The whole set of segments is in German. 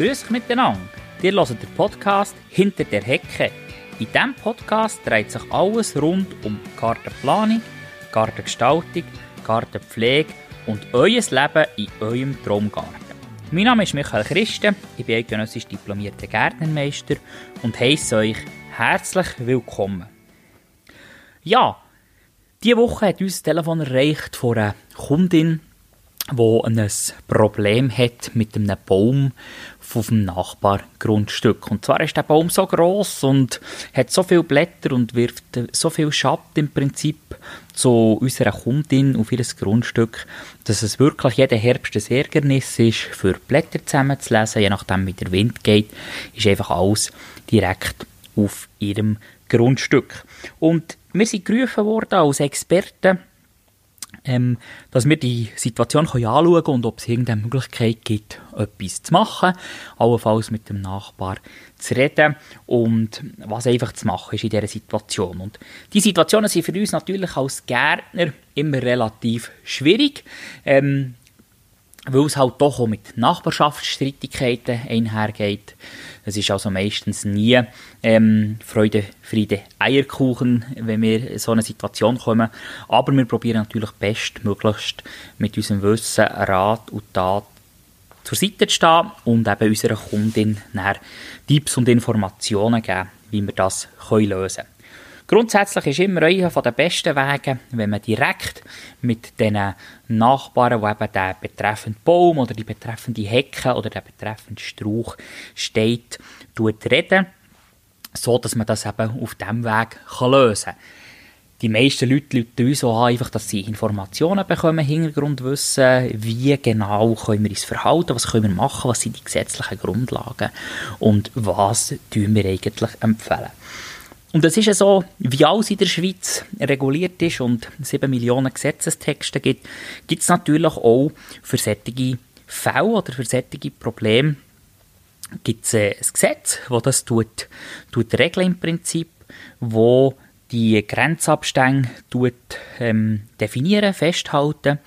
Grüß euch miteinander. Ihr hört den Podcast «Hinter der Hecke». In diesem Podcast dreht sich alles rund um Gartenplanung, Gartengestaltung, Gartenpflege und euer Leben in eurem Traumgarten. Mein Name ist Michael Christen, ich bin eidgenössisch diplomierter Gärtnermeister und heiße euch herzlich willkommen. Ja, diese Woche hat uns das Telefon erreicht von einer Kundin, die ein Problem hat mit einem Baum auf dem Nachbargrundstück. Und zwar ist der Baum so groß und hat so viele Blätter und wirft so viel Schatten im Prinzip zu unserer Kundin auf ihr Grundstück, dass es wirklich jeden Herbst ein Ärgernis ist, für Blätter zusammenzulesen. Je nachdem, wie der Wind geht, ist einfach alles direkt auf ihrem Grundstück. Und wir sind gerufen worden als Experten, ähm, dass wir die Situation anschauen können und ob es irgendeine Möglichkeit gibt, etwas zu machen, allenfalls mit dem Nachbar zu reden und was einfach zu machen ist in dieser Situation. Und die Situationen sind für uns natürlich als Gärtner immer relativ schwierig. Ähm, weil es halt doch auch mit Nachbarschaftsstreitigkeiten einhergeht. Es ist also meistens nie ähm, Freude, Friede, Eierkuchen, wenn wir in so eine Situation kommen. Aber wir probieren natürlich bestmöglichst mit unserem Wissen, Rat und Tat zur Seite zu stehen und eben unserer Kundin Tipps und Informationen geben, wie wir das lösen können. Grundsätzlich ist immer einer der besten Wege, wenn man direkt mit den Nachbarn, die eben den betreffenden Baum oder die betreffende Hecke oder den betreffenden Strauch steht, reden, so dass man das eben auf diesem Weg lösen kann. Die meisten Leute rufen uns so an, einfach, dass sie Informationen bekommen, Hintergrundwissen, wie genau können wir uns verhalten, was können wir machen, was sind die gesetzlichen Grundlagen und was tun wir eigentlich empfehlen. Und es ist ja so, wie alles in der Schweiz reguliert ist und 7 Millionen Gesetzestexte gibt, gibt es natürlich auch für solche Fälle oder für solche Probleme gibt es äh, ein Gesetz, das das tut, tut regeln im Prinzip, wo die Grenzabstände tut, ähm, definieren, festhalten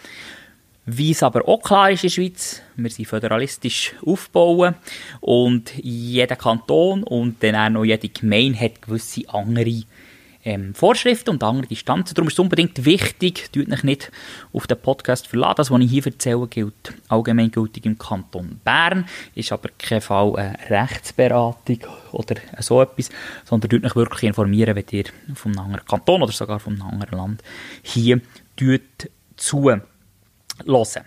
wie es aber auch klar ist in der Schweiz, wir sind föderalistisch aufbauen und jeder Kanton und dann auch noch jede Gemeinde hat gewisse andere ähm, Vorschriften und andere Distanzen. Darum ist es unbedingt wichtig, tut euch nicht auf den Podcast verlassen. Das, was ich hier erzähle, gilt allgemeingültig im Kanton Bern, ist aber kein Fall eine Rechtsberatung oder so etwas, sondern tut euch wirklich informieren, wenn ihr vom anderen Kanton oder sogar vom anderen Land hier zu hören.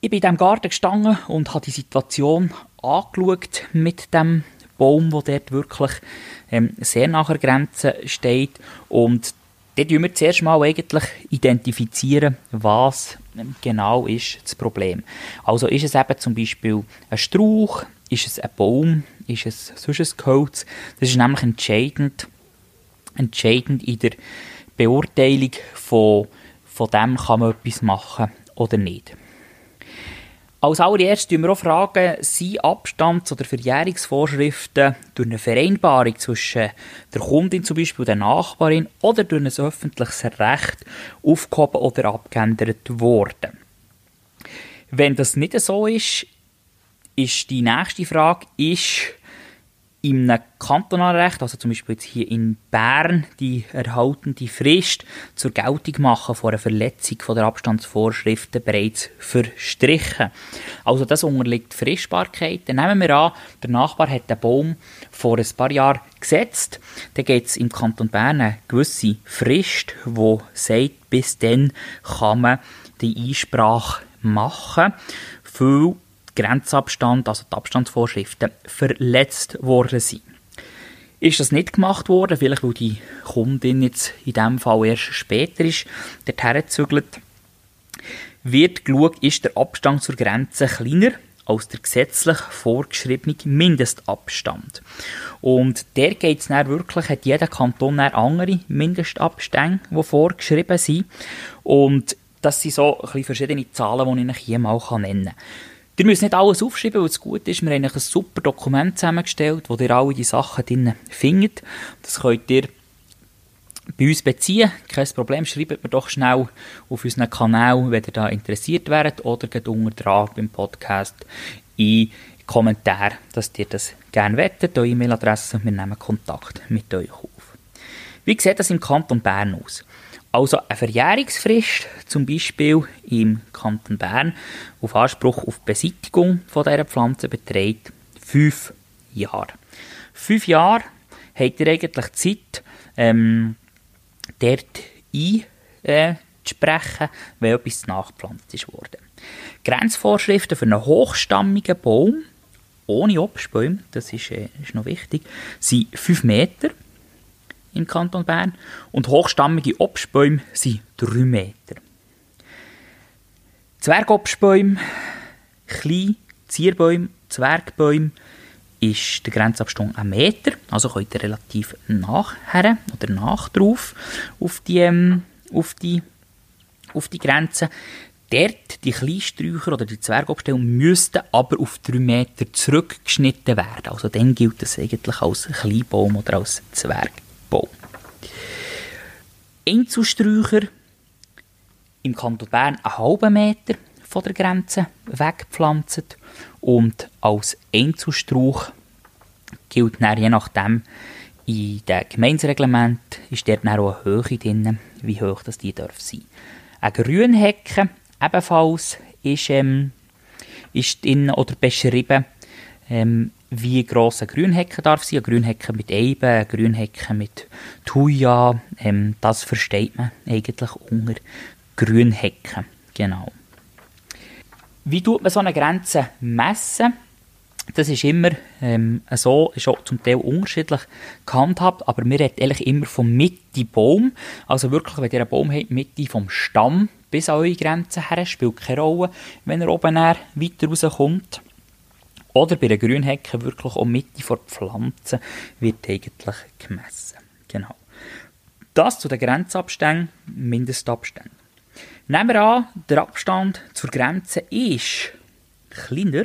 Ich bin in diesem Garten gestanden und habe die Situation angeschaut mit dem Baum, der dort wirklich ähm, sehr nach der Grenze steht. Und dort identifizieren wir zuerst mal eigentlich identifizieren, was genau ist das Problem. Also ist es eben zum Beispiel ein Strauch, ist es ein Baum, ist es sonst ein Gehölz. Das ist nämlich entscheidend, entscheidend in der Beurteilung von von dem kann man etwas machen oder nicht. Als allererstes fragen wir auch fragen, sind Abstands- oder Verjährungsvorschriften durch eine Vereinbarung zwischen der Kundin zum Beispiel, der Nachbarin oder durch ein öffentliches Recht aufgehoben oder abgeändert worden. Wenn das nicht so ist, ist die nächste Frage, ist im kantonalen Recht, also zum Beispiel jetzt hier in Bern, die erhaltende Frist zur Geltung machen von einer Verletzung von der Abstandsvorschriften bereits verstrichen. Also das unterliegt Fristbarkeit. Dann nehmen wir an, der Nachbar hat den Baum vor ein paar Jahren gesetzt. Dann gibt es im Kanton Bern eine gewisse Frist, die sagt, bis dann kann man die Einsprache machen. Für Grenzabstand, also die Abstandsvorschriften, verletzt worden sind. Ist das nicht gemacht worden, vielleicht weil die Kundin jetzt in diesem Fall erst später ist, dorthin gezügelt, wird geschaut, ist der Abstand zur Grenze kleiner als der gesetzlich vorgeschriebene Mindestabstand. Und der geht es wirklich, hat jeder Kanton andere Mindestabstände, die vorgeschrieben sind. Und das sind so ein verschiedene Zahlen, die ich hier mal nennen kann. Ihr müsst nicht alles aufschreiben, weil es gut ist. Wir haben ein super Dokument zusammengestellt, wo ihr alle die Sachen drin findet. Das könnt ihr bei uns beziehen. Kein Problem, schreibt mir doch schnell auf unseren Kanal, wenn ihr da interessiert wärt oder geht unter dran beim Podcast in Kommentar, dass ihr das gerne wettet, eure E-Mail-Adresse und wir nehmen Kontakt mit euch auf. Wie sieht das im Kanton Bern aus? Also eine Verjährungsfrist, zum Beispiel im Kanton Bern, auf Anspruch auf Beseitigung von dieser Pflanze beträgt fünf Jahre. Fünf Jahre habt ihr eigentlich Zeit, ähm, dort einzusprechen, wenn etwas nachgepflanzt ist worden. Grenzvorschriften für einen hochstammigen Baum ohne Obstbäume, das ist, äh, ist noch wichtig, sind 5 Meter im Kanton Bern und hochstammige Obstbäume sind 3 Meter. Zwergobstbäume, kleine Zierbäume, Zwergbäume ist der Grenzabstand ein Meter, also könnt ihr relativ nachher oder nach drauf auf die, ähm, auf die, auf die Grenze. Dort, die Kleinsträucher oder die Zwergobstelle müssten aber auf 3 Meter zurückgeschnitten werden. Also dann gilt das eigentlich als Kleinbaum oder als Zwergbaum. Einzelsträucher im Kanton Bern einen halben Meter von der Grenze weggepflanzt und als Einzelstrauch gilt dann je nachdem in dem Gemeindereglement ist dort auch eine Höhe drin, wie hoch das die darf sein. Eine Grünhecke ebenfalls ist, ähm, ist drin oder beschrieben, ähm, wie gross eine Grünhecke darf sein. Eine Grünhecke mit Eiben, eine Grünhecke mit Thuja, ähm, das versteht man eigentlich unter Grünhecken. Genau. Wie tut man so eine Grenze messen? Das ist immer ähm, so, ist auch zum Teil unterschiedlich gehandhabt, aber wir reden eigentlich immer vom Mitte-Baum. Also wirklich, wenn ihr einen Baum habt, Mitte vom Stamm bis an eure Grenze her, spielt keine Rolle, wenn er oben weiter rauskommt. Oder bei einer Grünhecke wirklich auch Mitte vor Pflanzen wird eigentlich gemessen. Genau. Das zu den Grenzabständen, Mindestabständen. Nehmen wir an, der Abstand zur Grenze ist kleiner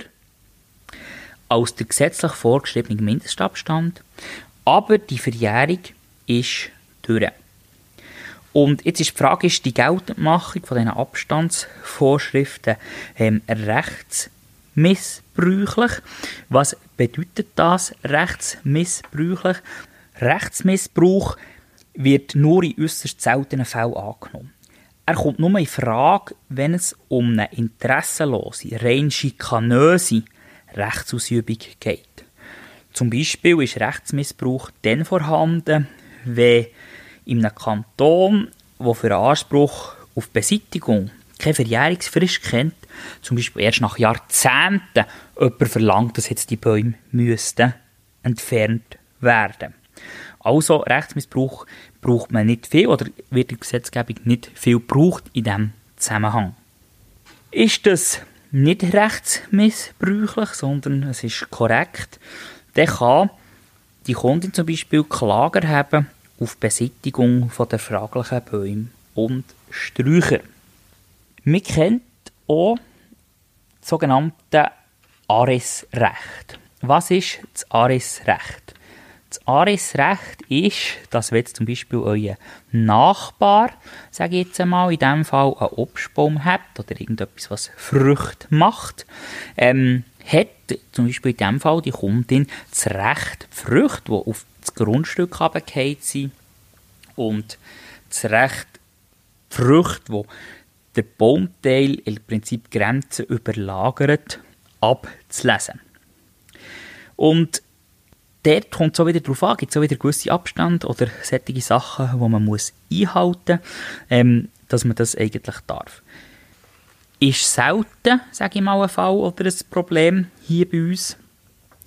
als der gesetzlich vorgeschriebene Mindestabstand, aber die Verjährung ist durch. Und jetzt ist die Frage, ist die Geltendmachung von diesen Abstandsvorschriften ähm, rechtsmissbräuchlich? Was bedeutet das, rechtsmissbräuchlich? Rechtsmissbrauch wird nur in äußerst seltenen Fällen angenommen. Er kommt nur in Frage, wenn es um eine interessenlose, rein schikanöse Rechtsausübung geht. Zum Beispiel ist Rechtsmissbrauch dann vorhanden, wenn in einem Kanton, wo für einen Anspruch auf Beseitigung keine Verjährungsfrist kennt, zum Beispiel erst nach Jahrzehnten jemand verlangt, dass jetzt die Bäume müssten entfernt werden. Also Rechtsmissbrauch braucht man nicht viel oder wird in Gesetzgebung nicht viel gebraucht in diesem Zusammenhang. Ist das nicht rechtsmissbräuchlich, sondern es ist korrekt, dann kann die Kundin zum Beispiel Klager haben auf Beseitigung der fraglichen Bäume und Sträucher. Man kennt auch das sogenannte Aresrecht. Was ist das Aresrecht? Das Aresrecht ist, dass wenn zum Beispiel euer Nachbar, sage ich jetzt einmal, in diesem Fall einen Obstbaum hat oder irgendetwas, was Früchte macht, ähm, hat zum Beispiel in diesem Fall die Kundin das Recht, die Früchte, die auf das Grundstück runtergefallen sind und das Recht, die Früchte, die der Baumteil im Prinzip Grenzen überlagert, abzulesen. Und dort kommt es auch wieder darauf an, gibt es auch wieder gewisse Abstände oder solche Sachen, die man muss einhalten muss, ähm, dass man das eigentlich darf. Ist selten, sage ich mal, ein Fall oder ein Problem hier bei uns,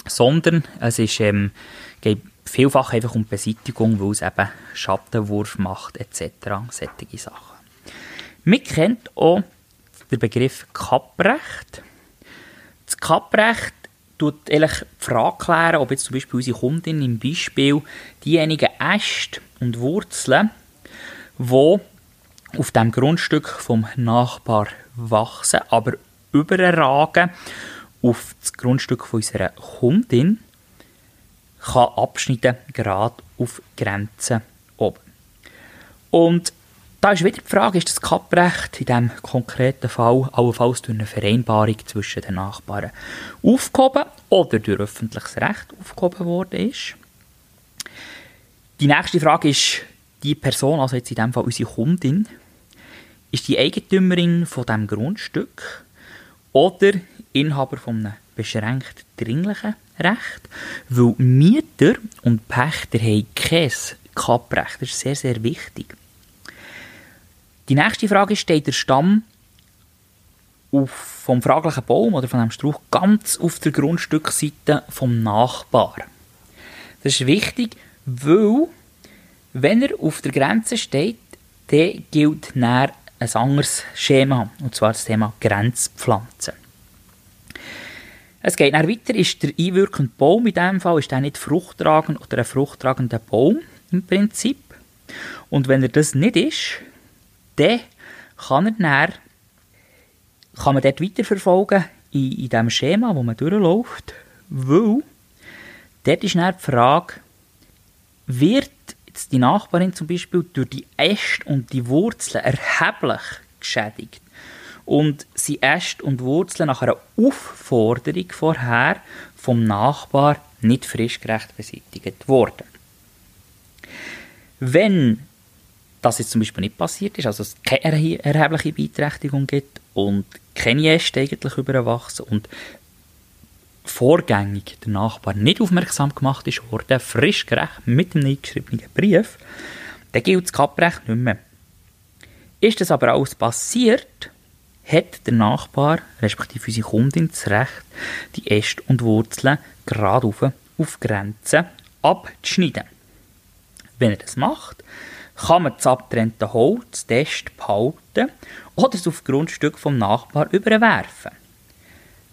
sondern es ist, ähm, geht vielfach einfach um Beseitigung, weil es eben Schattenwurf macht etc. Solche Sachen. Man kennt auch den Begriff Kapprecht. Das Kapprecht tut eigentlich die Frage klären, ob jetzt zum Beispiel unsere Kundin im Beispiel diejenigen Äste und Wurzeln, die auf dem Grundstück vom Nachbar wachsen, aber überragen auf das Grundstück von unserer Kundin, kann abschneiden, gerade auf Grenzen oben. Und Da ist wieder die Frage, ist das Kapprecht in diesem konkreten Fall allenfalls durch eine Vereinbarung zwischen den Nachbarn aufgehoben oder durch öffentliches Recht aufgehoben worden ist? Die nächste Frage ist, die Person, also jetzt in diesem Fall unsere Kundin, ist die Eigentümerin von diesem Grundstück oder Inhaber von einem beschränkt dringlichen Recht, weil Mieter und Pächter haben kein Kapprecht. Das ist sehr, sehr wichtig. Die nächste Frage ist, steht der Stamm auf, vom fraglichen Baum oder von einem Strauch ganz auf der Grundstückseite vom Nachbar. Das ist wichtig, weil wenn er auf der Grenze steht, dann gilt näher ein anderes Schema, und zwar das Thema Grenzpflanzen. Es geht dann weiter, ist der einwirkende Baum in diesem Fall ist der nicht fruchttragend oder ein fruchttragender Baum im Prinzip. Und wenn er das nicht ist, dann kann er dann, kann man dort weiterverfolgen in, in dem Schema, wo man durchläuft, weil dort ist dann die Frage, wird jetzt die Nachbarin zum Beispiel durch die Äste und die Wurzeln erheblich geschädigt und sie Äste und Wurzeln nach einer Aufforderung vorher vom Nachbar nicht frischgerecht beseitigt worden. Wenn das jetzt zum Beispiel nicht passiert ist, also es keine erhebliche Beeinträchtigung gibt und keine Äste eigentlich überwachsen und vorgängig der Nachbar nicht aufmerksam gemacht ist worden, frisch gerecht mit dem eingeschriebenen Brief, dann gilt das Kapprecht nicht mehr. Ist das aber alles passiert, hat der Nachbar, respektive unsere Kundin, das Recht, die Äste und Wurzeln gerade auf, auf Grenzen abzuschneiden. Wenn er das macht, kann man das abgetrennte Holz, Äste behalten oder es auf Grundstück vom Nachbar überwerfen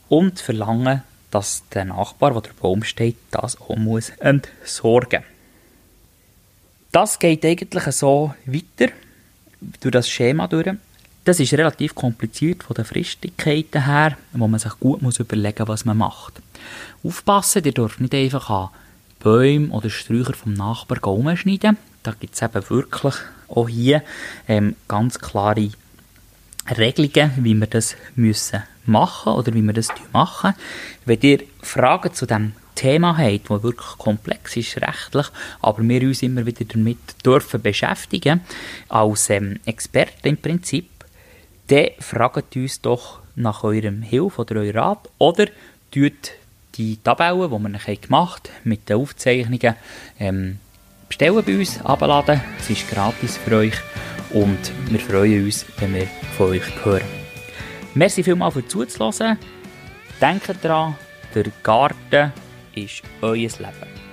und verlangen, dass der Nachbar, wo der Baum steht, das auch muss entsorgen Das geht eigentlich so weiter durch das Schema durch. Das ist relativ kompliziert von den Fristigkeiten her, wo man sich gut muss überlegen muss, was man macht. Aufpassen, ihr dürft nicht einfach an Bäume oder Sträucher vom Nachbar umschneiden. Da gibt es eben wirklich auch hier ähm, ganz klare Regelungen, wie wir das müssen machen oder wie wir das machen. Wenn ihr Fragen zu dem Thema habt, das wirklich komplex ist rechtlich, aber wir uns immer wieder damit dürfen beschäftigen, als ähm, Experten im Prinzip, dann fragt uns doch nach eurem Hilfe oder eurem Rat oder tut die Tabellen, die wir gemacht haben, mit den Aufzeichnungen ähm, bestellen bei uns, abladen. Es ist gratis für euch und wir freuen uns, wenn wir von euch hören. Merci vielmals für zuzuhören. Denkt daran, der Garten ist euer Leben.